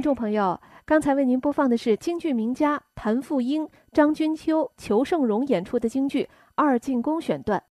听众朋友，刚才为您播放的是京剧名家谭富英、张君秋、裘盛戎演出的京剧《二进宫》选段。